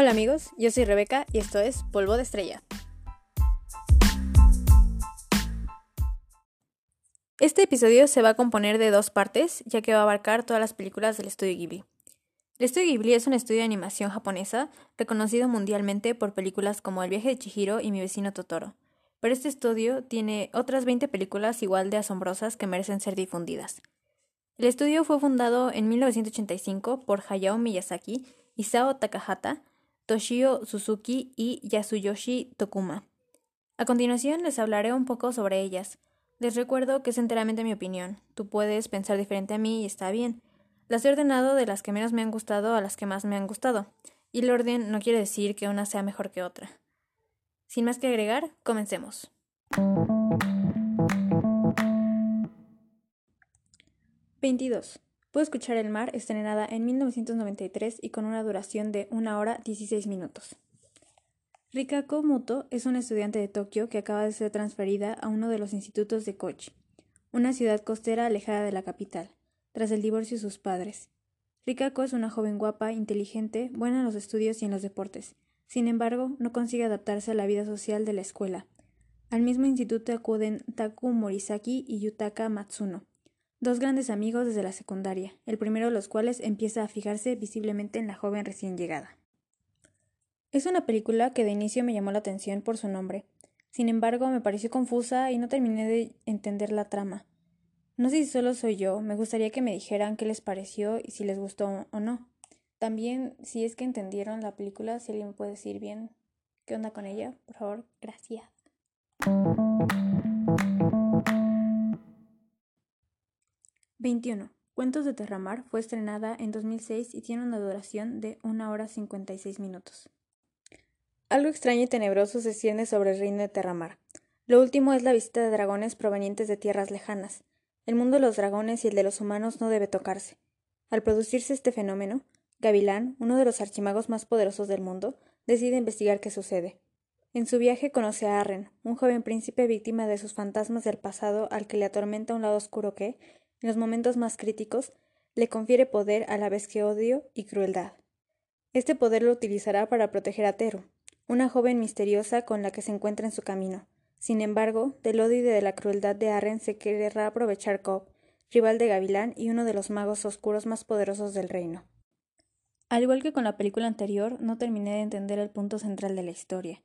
Hola amigos, yo soy Rebeca y esto es Polvo de Estrella. Este episodio se va a componer de dos partes, ya que va a abarcar todas las películas del estudio Ghibli. El estudio Ghibli es un estudio de animación japonesa reconocido mundialmente por películas como El viaje de Chihiro y Mi vecino Totoro. Pero este estudio tiene otras 20 películas igual de asombrosas que merecen ser difundidas. El estudio fue fundado en 1985 por Hayao Miyazaki, Isao Takahata, Toshio Suzuki y Yasuyoshi Tokuma. A continuación les hablaré un poco sobre ellas. Les recuerdo que es enteramente mi opinión. Tú puedes pensar diferente a mí y está bien. Las he ordenado de las que menos me han gustado a las que más me han gustado. Y el orden no quiere decir que una sea mejor que otra. Sin más que agregar, comencemos. 22. Puedo escuchar el mar, estrenada en 1993 y con una duración de 1 hora 16 minutos. Rikako Muto es una estudiante de Tokio que acaba de ser transferida a uno de los institutos de Kochi, una ciudad costera alejada de la capital, tras el divorcio de sus padres. Rikako es una joven guapa, inteligente, buena en los estudios y en los deportes. Sin embargo, no consigue adaptarse a la vida social de la escuela. Al mismo instituto acuden Taku Morisaki y Yutaka Matsuno, Dos grandes amigos desde la secundaria, el primero de los cuales empieza a fijarse visiblemente en la joven recién llegada. Es una película que de inicio me llamó la atención por su nombre. Sin embargo, me pareció confusa y no terminé de entender la trama. No sé si solo soy yo, me gustaría que me dijeran qué les pareció y si les gustó o no. También, si es que entendieron la película, si alguien me puede decir bien qué onda con ella, por favor, gracias. 21. Cuentos de Terramar fue estrenada en 2006 y tiene una duración de 1 hora 56 minutos. Algo extraño y tenebroso se cierne sobre el reino de Terramar. Lo último es la visita de dragones provenientes de tierras lejanas. El mundo de los dragones y el de los humanos no debe tocarse. Al producirse este fenómeno, Gavilán, uno de los archimagos más poderosos del mundo, decide investigar qué sucede. En su viaje conoce a Arren, un joven príncipe víctima de sus fantasmas del pasado al que le atormenta un lado oscuro que, en los momentos más críticos, le confiere poder a la vez que odio y crueldad. Este poder lo utilizará para proteger a Teru, una joven misteriosa con la que se encuentra en su camino. Sin embargo, del odio y de la crueldad de Arren se querrá aprovechar Cobb, rival de Gavilán y uno de los magos oscuros más poderosos del reino. Al igual que con la película anterior, no terminé de entender el punto central de la historia.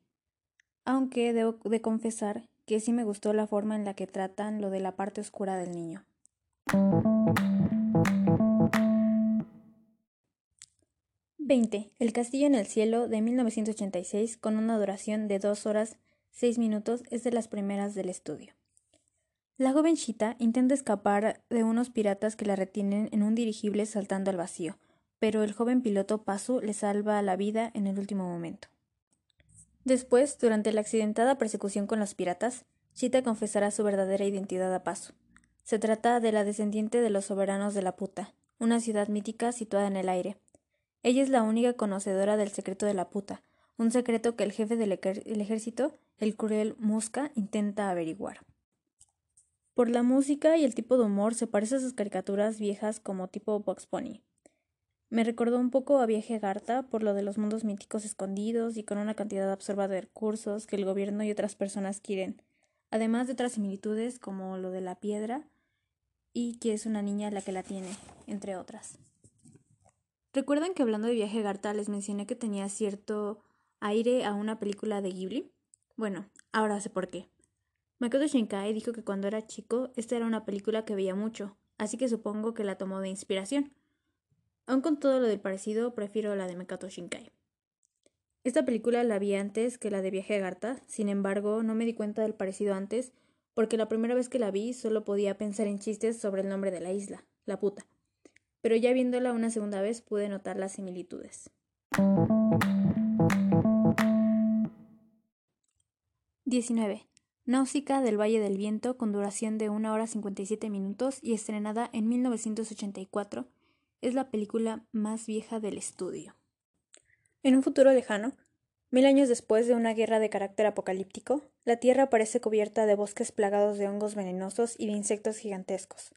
Aunque debo de confesar que sí me gustó la forma en la que tratan lo de la parte oscura del niño. 20. El Castillo en el Cielo de 1986, con una duración de 2 horas 6 minutos, es de las primeras del estudio. La joven Shita intenta escapar de unos piratas que la retienen en un dirigible saltando al vacío, pero el joven piloto Pasu le salva la vida en el último momento. Después, durante la accidentada persecución con los piratas, Shita confesará su verdadera identidad a Pasu. Se trata de la descendiente de los soberanos de la puta, una ciudad mítica situada en el aire. Ella es la única conocedora del secreto de la puta, un secreto que el jefe del ejército, el cruel Musca, intenta averiguar. Por la música y el tipo de humor se parece a sus caricaturas viejas como tipo Box Pony. Me recordó un poco a Viaje Garta por lo de los mundos míticos escondidos y con una cantidad absurda de recursos que el gobierno y otras personas quieren, además de otras similitudes como lo de la piedra y que es una niña la que la tiene, entre otras. ¿Recuerdan que hablando de viaje Garta les mencioné que tenía cierto aire a una película de Ghibli? Bueno, ahora sé por qué. Makoto Shinkai dijo que cuando era chico esta era una película que veía mucho, así que supongo que la tomó de inspiración. Aun con todo lo del parecido, prefiero la de Makoto Shinkai. Esta película la vi antes que la de Viaje a Garta, sin embargo, no me di cuenta del parecido antes porque la primera vez que la vi solo podía pensar en chistes sobre el nombre de la isla, la puta. Pero ya viéndola una segunda vez pude notar las similitudes. 19. Náusica del Valle del Viento con duración de 1 hora 57 minutos y estrenada en 1984, es la película más vieja del estudio. En un futuro lejano, Mil años después de una guerra de carácter apocalíptico, la Tierra parece cubierta de bosques plagados de hongos venenosos y de insectos gigantescos.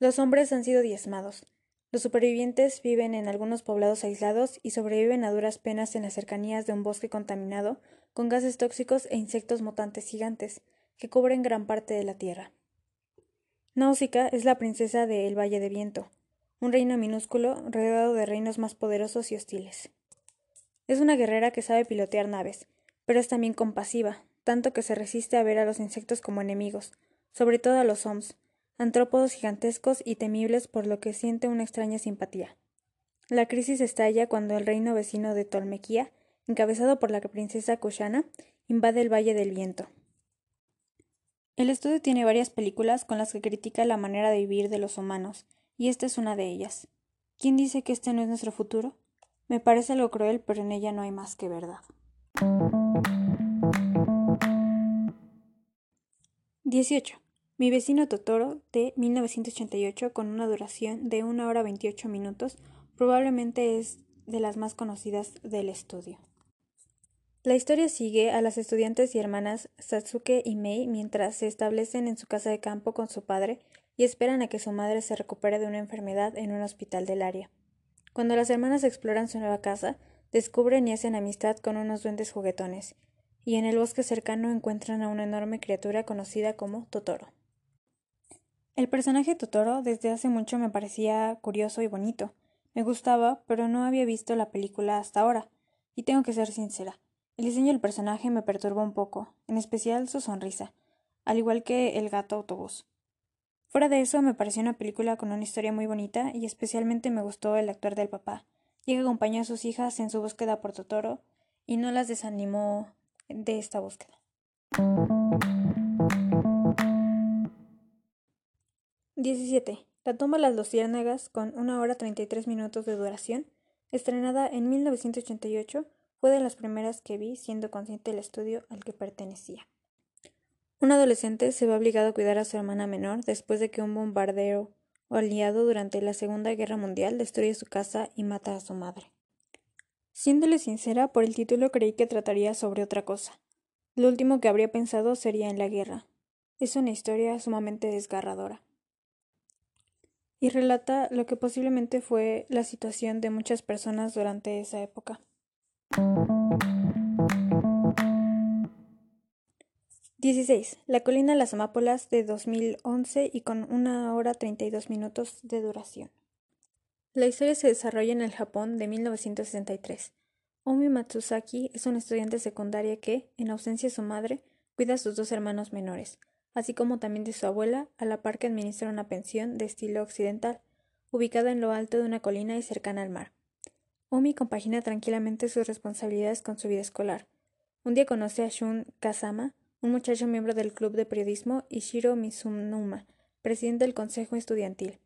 Los hombres han sido diezmados. Los supervivientes viven en algunos poblados aislados y sobreviven a duras penas en las cercanías de un bosque contaminado con gases tóxicos e insectos mutantes gigantes que cubren gran parte de la tierra. Náusica es la princesa de El Valle de Viento, un reino minúsculo rodeado de reinos más poderosos y hostiles. Es una guerrera que sabe pilotear naves, pero es también compasiva, tanto que se resiste a ver a los insectos como enemigos, sobre todo a los Oms, antrópodos gigantescos y temibles por lo que siente una extraña simpatía. La crisis estalla cuando el reino vecino de Tolmequía, encabezado por la princesa Kushana, invade el Valle del Viento. El estudio tiene varias películas con las que critica la manera de vivir de los humanos, y esta es una de ellas. ¿Quién dice que este no es nuestro futuro? Me parece algo cruel, pero en ella no hay más que verdad. 18. Mi vecino Totoro, de 1988, con una duración de 1 hora 28 minutos, probablemente es de las más conocidas del estudio. La historia sigue a las estudiantes y hermanas Satsuke y Mei mientras se establecen en su casa de campo con su padre y esperan a que su madre se recupere de una enfermedad en un hospital del área. Cuando las hermanas exploran su nueva casa, descubren y hacen amistad con unos duendes juguetones, y en el bosque cercano encuentran a una enorme criatura conocida como Totoro. El personaje Totoro desde hace mucho me parecía curioso y bonito. Me gustaba, pero no había visto la película hasta ahora, y tengo que ser sincera. El diseño del personaje me perturbó un poco, en especial su sonrisa, al igual que el gato autobús. Fuera de eso, me pareció una película con una historia muy bonita y especialmente me gustó el actor del papá, ya que acompañó a sus hijas en su búsqueda por Totoro y no las desanimó de esta búsqueda. 17. La tumba las luciérnagas, con una hora 33 minutos de duración, estrenada en 1988, fue de las primeras que vi siendo consciente del estudio al que pertenecía. Un adolescente se ve obligado a cuidar a su hermana menor después de que un bombardeo aliado durante la Segunda Guerra Mundial destruye su casa y mata a su madre. Siéndole sincera, por el título creí que trataría sobre otra cosa. Lo último que habría pensado sería en la guerra. Es una historia sumamente desgarradora. Y relata lo que posiblemente fue la situación de muchas personas durante esa época. 16. La colina las Amápolas de 2011 y con una hora 32 minutos de duración. La historia se desarrolla en el Japón de 1963. Omi Matsuzaki es una estudiante secundaria que, en ausencia de su madre, cuida a sus dos hermanos menores, así como también de su abuela, a la par que administra una pensión de estilo occidental, ubicada en lo alto de una colina y cercana al mar. Omi compagina tranquilamente sus responsabilidades con su vida escolar. Un día conoce a Shun Kazama, un muchacho miembro del club de periodismo, y Shiro Mizunuma, presidente del consejo estudiantil.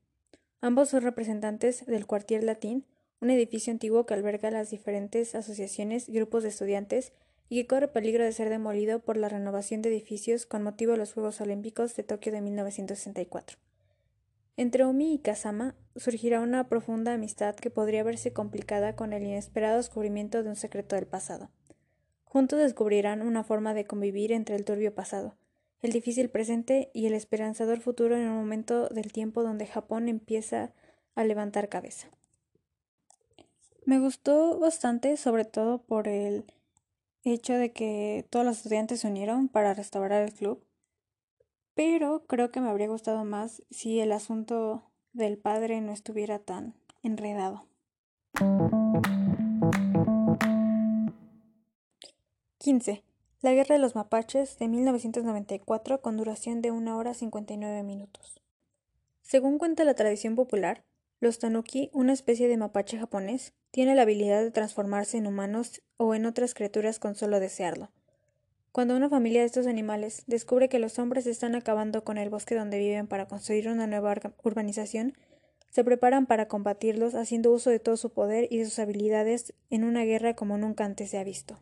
Ambos son representantes del Cuartier Latín, un edificio antiguo que alberga las diferentes asociaciones y grupos de estudiantes y que corre peligro de ser demolido por la renovación de edificios con motivo de los Juegos Olímpicos de Tokio de 1964. Entre Omi y Kazama surgirá una profunda amistad que podría verse complicada con el inesperado descubrimiento de un secreto del pasado. Juntos descubrirán una forma de convivir entre el turbio pasado, el difícil presente y el esperanzador futuro en un momento del tiempo donde Japón empieza a levantar cabeza. Me gustó bastante, sobre todo por el hecho de que todos los estudiantes se unieron para restaurar el club pero creo que me habría gustado más si el asunto del padre no estuviera tan enredado. 15. La Guerra de los Mapaches de 1994 con duración de 1 hora 59 minutos. Según cuenta la tradición popular, los tanuki, una especie de mapache japonés, tiene la habilidad de transformarse en humanos o en otras criaturas con solo desearlo. Cuando una familia de estos animales descubre que los hombres están acabando con el bosque donde viven para construir una nueva urbanización, se preparan para combatirlos haciendo uso de todo su poder y de sus habilidades en una guerra como nunca antes se ha visto.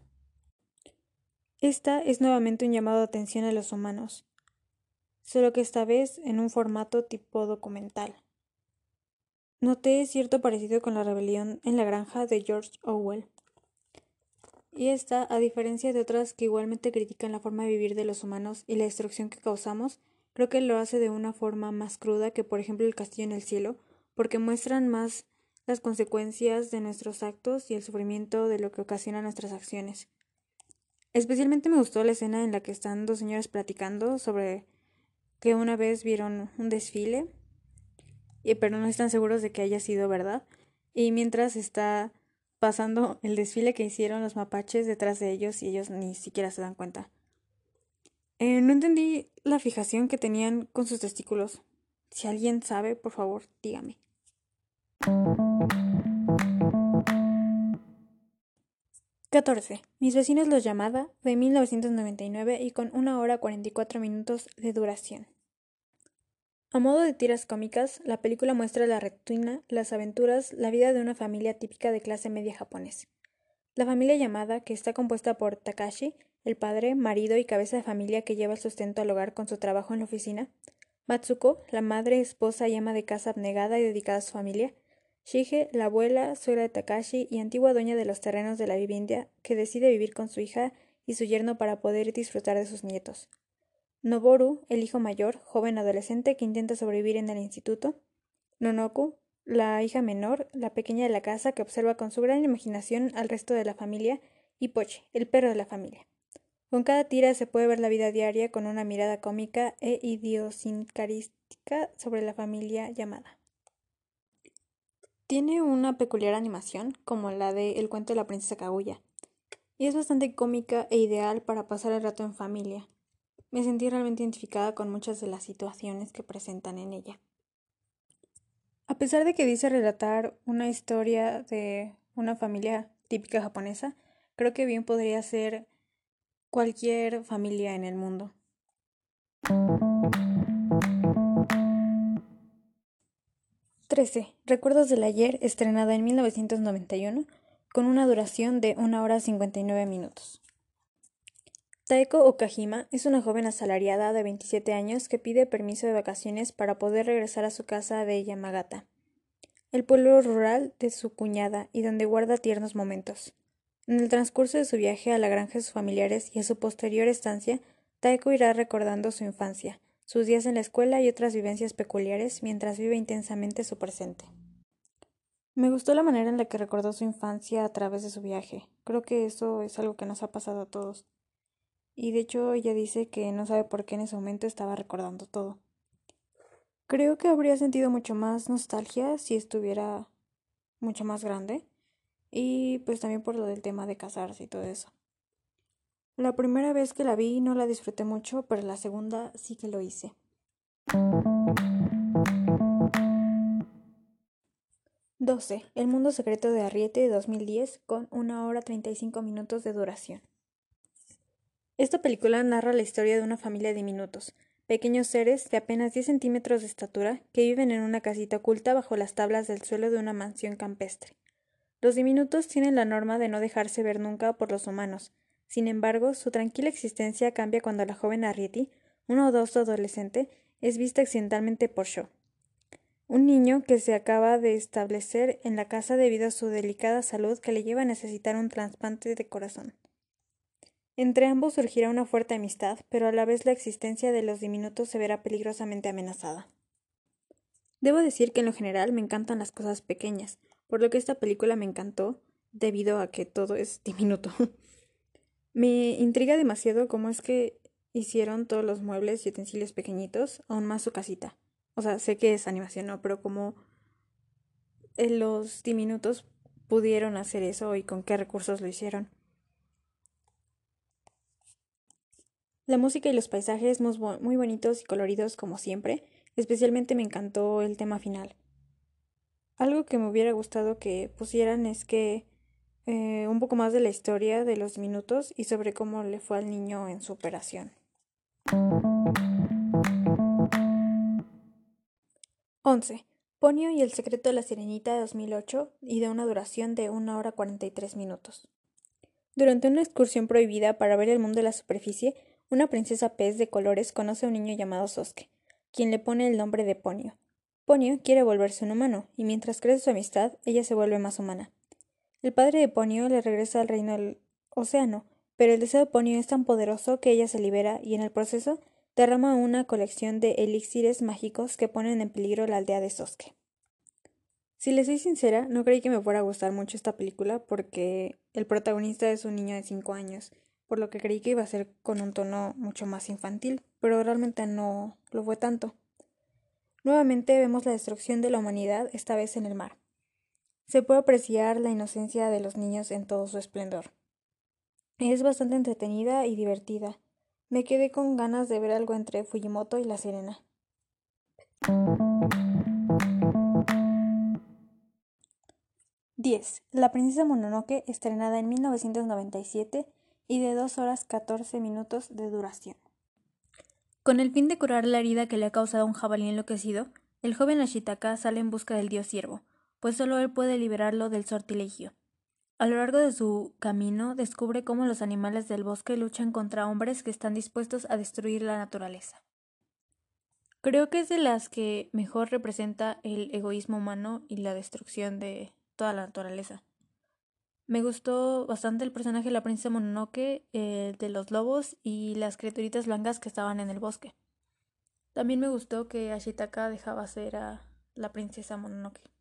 Esta es nuevamente un llamado de atención a los humanos, solo que esta vez en un formato tipo documental. Noté cierto parecido con la rebelión en la granja de George Orwell. Y esta, a diferencia de otras que igualmente critican la forma de vivir de los humanos y la destrucción que causamos, creo que lo hace de una forma más cruda que por ejemplo el castillo en el cielo porque muestran más las consecuencias de nuestros actos y el sufrimiento de lo que ocasiona nuestras acciones. Especialmente me gustó la escena en la que están dos señores platicando sobre que una vez vieron un desfile, pero no están seguros de que haya sido verdad, y mientras está pasando el desfile que hicieron los mapaches detrás de ellos y ellos ni siquiera se dan cuenta. Eh, no entendí la fijación que tenían con sus testículos. Si alguien sabe, por favor, dígame. 14. Mis vecinos los llamada, de 1999 y con una hora 44 minutos de duración. A modo de tiras cómicas, la película muestra la rutina, las aventuras, la vida de una familia típica de clase media japonesa. La familia llamada, que está compuesta por Takashi, el padre, marido y cabeza de familia que lleva el sustento al hogar con su trabajo en la oficina, Matsuko, la madre, esposa y ama de casa abnegada y dedicada a su familia, Shige, la abuela, suegra de Takashi y antigua dueña de los terrenos de la vivienda, que decide vivir con su hija y su yerno para poder disfrutar de sus nietos. Noboru, el hijo mayor, joven adolescente que intenta sobrevivir en el instituto. Nonoku, la hija menor, la pequeña de la casa que observa con su gran imaginación al resto de la familia. Y Poche, el perro de la familia. Con cada tira se puede ver la vida diaria con una mirada cómica e idiosincrática sobre la familia llamada. Tiene una peculiar animación, como la de El cuento de la princesa Kaguya, y es bastante cómica e ideal para pasar el rato en familia, me sentí realmente identificada con muchas de las situaciones que presentan en ella. A pesar de que dice relatar una historia de una familia típica japonesa, creo que bien podría ser cualquier familia en el mundo. Trece. Recuerdos del ayer, estrenada en 1991, con una duración de una hora cincuenta y nueve minutos. Taeko Okajima es una joven asalariada de 27 años que pide permiso de vacaciones para poder regresar a su casa de Yamagata, el pueblo rural de su cuñada y donde guarda tiernos momentos. En el transcurso de su viaje a la granja de sus familiares y a su posterior estancia, Taeko irá recordando su infancia, sus días en la escuela y otras vivencias peculiares mientras vive intensamente su presente. Me gustó la manera en la que recordó su infancia a través de su viaje. Creo que eso es algo que nos ha pasado a todos y de hecho ella dice que no sabe por qué en ese momento estaba recordando todo. Creo que habría sentido mucho más nostalgia si estuviera mucho más grande y pues también por lo del tema de casarse y todo eso. La primera vez que la vi no la disfruté mucho, pero la segunda sí que lo hice. Doce. El mundo secreto de Arriete de 2010 con una hora treinta y cinco minutos de duración. Esta película narra la historia de una familia de diminutos, pequeños seres de apenas 10 centímetros de estatura que viven en una casita oculta bajo las tablas del suelo de una mansión campestre. Los diminutos tienen la norma de no dejarse ver nunca por los humanos. Sin embargo, su tranquila existencia cambia cuando la joven Arrietty, un odoso adolescente, es vista accidentalmente por Shaw. Un niño que se acaba de establecer en la casa debido a su delicada salud que le lleva a necesitar un trasplante de corazón. Entre ambos surgirá una fuerte amistad, pero a la vez la existencia de los diminutos se verá peligrosamente amenazada. Debo decir que en lo general me encantan las cosas pequeñas, por lo que esta película me encantó debido a que todo es diminuto. me intriga demasiado cómo es que hicieron todos los muebles y utensilios pequeñitos, aún más su casita. O sea, sé que es animación, ¿no? Pero cómo eh, los diminutos pudieron hacer eso y con qué recursos lo hicieron. La música y los paisajes muy bonitos y coloridos como siempre, especialmente me encantó el tema final. Algo que me hubiera gustado que pusieran es que eh, un poco más de la historia de los minutos y sobre cómo le fue al niño en su operación. 11. Ponio y el secreto de la sirenita de 2008 y de una duración de 1 hora 43 minutos. Durante una excursión prohibida para ver el mundo de la superficie, una princesa pez de colores conoce a un niño llamado Soske, quien le pone el nombre de Ponio. Ponio quiere volverse un humano, y mientras crece su amistad, ella se vuelve más humana. El padre de Ponio le regresa al reino del océano, pero el deseo de Ponio es tan poderoso que ella se libera y en el proceso derrama una colección de elixires mágicos que ponen en peligro la aldea de Soske. Si le soy sincera, no creí que me fuera a gustar mucho esta película porque el protagonista es un niño de 5 años, por lo que creí que iba a ser con un tono mucho más infantil, pero realmente no lo fue tanto. Nuevamente vemos la destrucción de la humanidad, esta vez en el mar. Se puede apreciar la inocencia de los niños en todo su esplendor. Es bastante entretenida y divertida. Me quedé con ganas de ver algo entre Fujimoto y La Sirena. 10. La princesa Mononoke, estrenada en 1997 y de 2 horas 14 minutos de duración. Con el fin de curar la herida que le ha causado un jabalí enloquecido, el joven Ashitaka sale en busca del dios ciervo, pues solo él puede liberarlo del sortilegio. A lo largo de su camino descubre cómo los animales del bosque luchan contra hombres que están dispuestos a destruir la naturaleza. Creo que es de las que mejor representa el egoísmo humano y la destrucción de toda la naturaleza. Me gustó bastante el personaje de la princesa Mononoke, el de los lobos y las criaturitas blancas que estaban en el bosque. También me gustó que Ashitaka dejaba ser a la princesa Mononoke.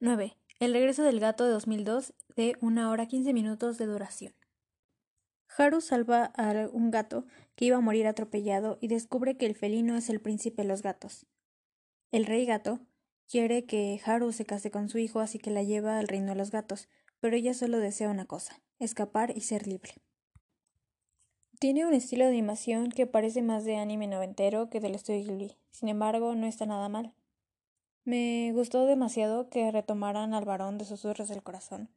9. El regreso del gato de 2002 de una hora 15 minutos de duración. Haru salva a un gato que iba a morir atropellado y descubre que el felino es el príncipe de los gatos. El rey gato quiere que Haru se case con su hijo, así que la lleva al reino de los gatos, pero ella solo desea una cosa, escapar y ser libre. Tiene un estilo de animación que parece más de anime noventero que del estudio Ghibli, sin embargo no está nada mal. Me gustó demasiado que retomaran al varón de susurros del corazón,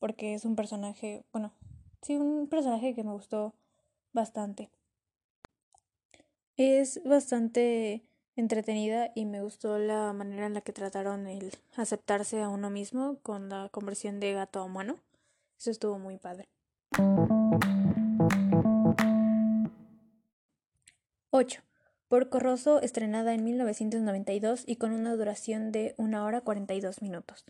porque es un personaje, bueno, sí, un personaje que me gustó bastante. Es bastante entretenida y me gustó la manera en la que trataron el aceptarse a uno mismo con la conversión de gato a humano. Eso estuvo muy padre. 8. Porco Rosso, estrenada en 1992 y con una duración de 1 hora 42 minutos.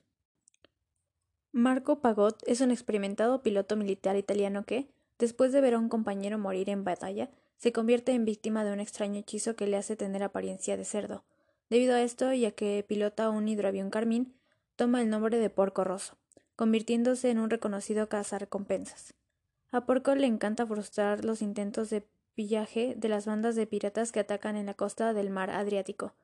Marco Pagot es un experimentado piloto militar italiano que, después de ver a un compañero morir en batalla, se convierte en víctima de un extraño hechizo que le hace tener apariencia de cerdo. Debido a esto, ya que pilota un hidroavión carmín, toma el nombre de Porco Rosso, convirtiéndose en un reconocido cazarrecompensas. A Porco le encanta frustrar los intentos de pillaje de las bandas de piratas que atacan en la costa del mar Adriático.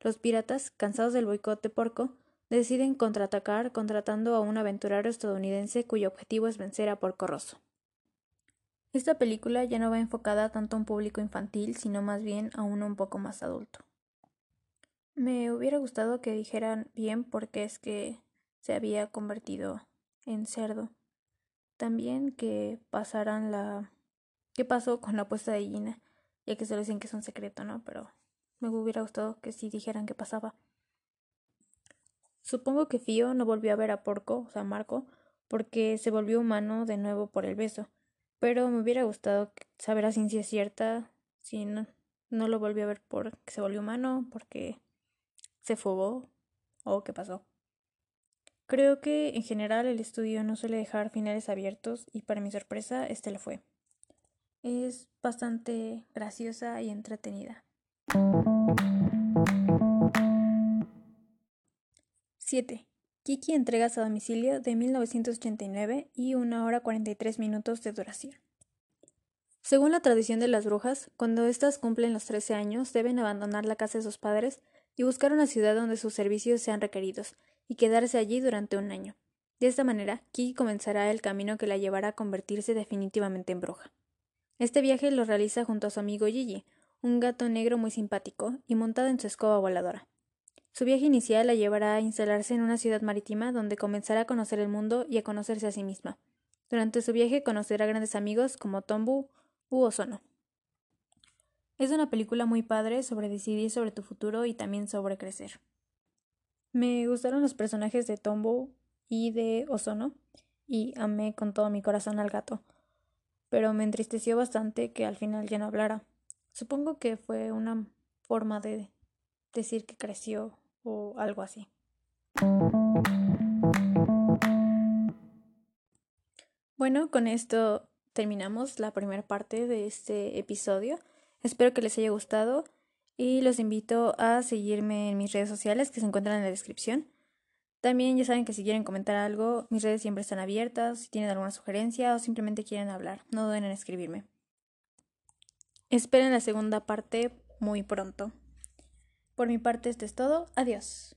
Los piratas, cansados del boicot de Porco, deciden contraatacar contratando a un aventurero estadounidense cuyo objetivo es vencer a Porco Rosso. Esta película ya no va enfocada tanto a un público infantil, sino más bien a uno un poco más adulto. Me hubiera gustado que dijeran bien por qué es que se había convertido en cerdo. También que pasaran la... qué pasó con la apuesta de Gina, ya que se lo dicen que es un secreto, ¿no? Pero me hubiera gustado que sí dijeran qué pasaba. Supongo que Fío no volvió a ver a Porco, o sea, Marco, porque se volvió humano de nuevo por el beso pero me hubiera gustado saber a ciencia cierta si no, no lo volví a ver porque se volvió humano, porque se fugó o qué pasó. Creo que en general el estudio no suele dejar finales abiertos y para mi sorpresa este lo fue. Es bastante graciosa y entretenida. 7. Kiki entregas a domicilio de 1989 y una hora 43 minutos de duración. Según la tradición de las brujas, cuando éstas cumplen los 13 años deben abandonar la casa de sus padres y buscar una ciudad donde sus servicios sean requeridos y quedarse allí durante un año. De esta manera, Kiki comenzará el camino que la llevará a convertirse definitivamente en bruja. Este viaje lo realiza junto a su amigo Gigi, un gato negro muy simpático y montado en su escoba voladora. Su viaje inicial la llevará a instalarse en una ciudad marítima donde comenzará a conocer el mundo y a conocerse a sí misma. Durante su viaje conocerá grandes amigos como Tombu u Ozono. Es una película muy padre sobre decidir sobre tu futuro y también sobre crecer. Me gustaron los personajes de Tombu y de Ozono y amé con todo mi corazón al gato, pero me entristeció bastante que al final ya no hablara. Supongo que fue una forma de decir que creció o algo así. Bueno, con esto terminamos la primera parte de este episodio. Espero que les haya gustado y los invito a seguirme en mis redes sociales que se encuentran en la descripción. También ya saben que si quieren comentar algo, mis redes siempre están abiertas, si tienen alguna sugerencia o simplemente quieren hablar, no duden en escribirme. Esperen la segunda parte muy pronto. Por mi parte esto es todo, adiós.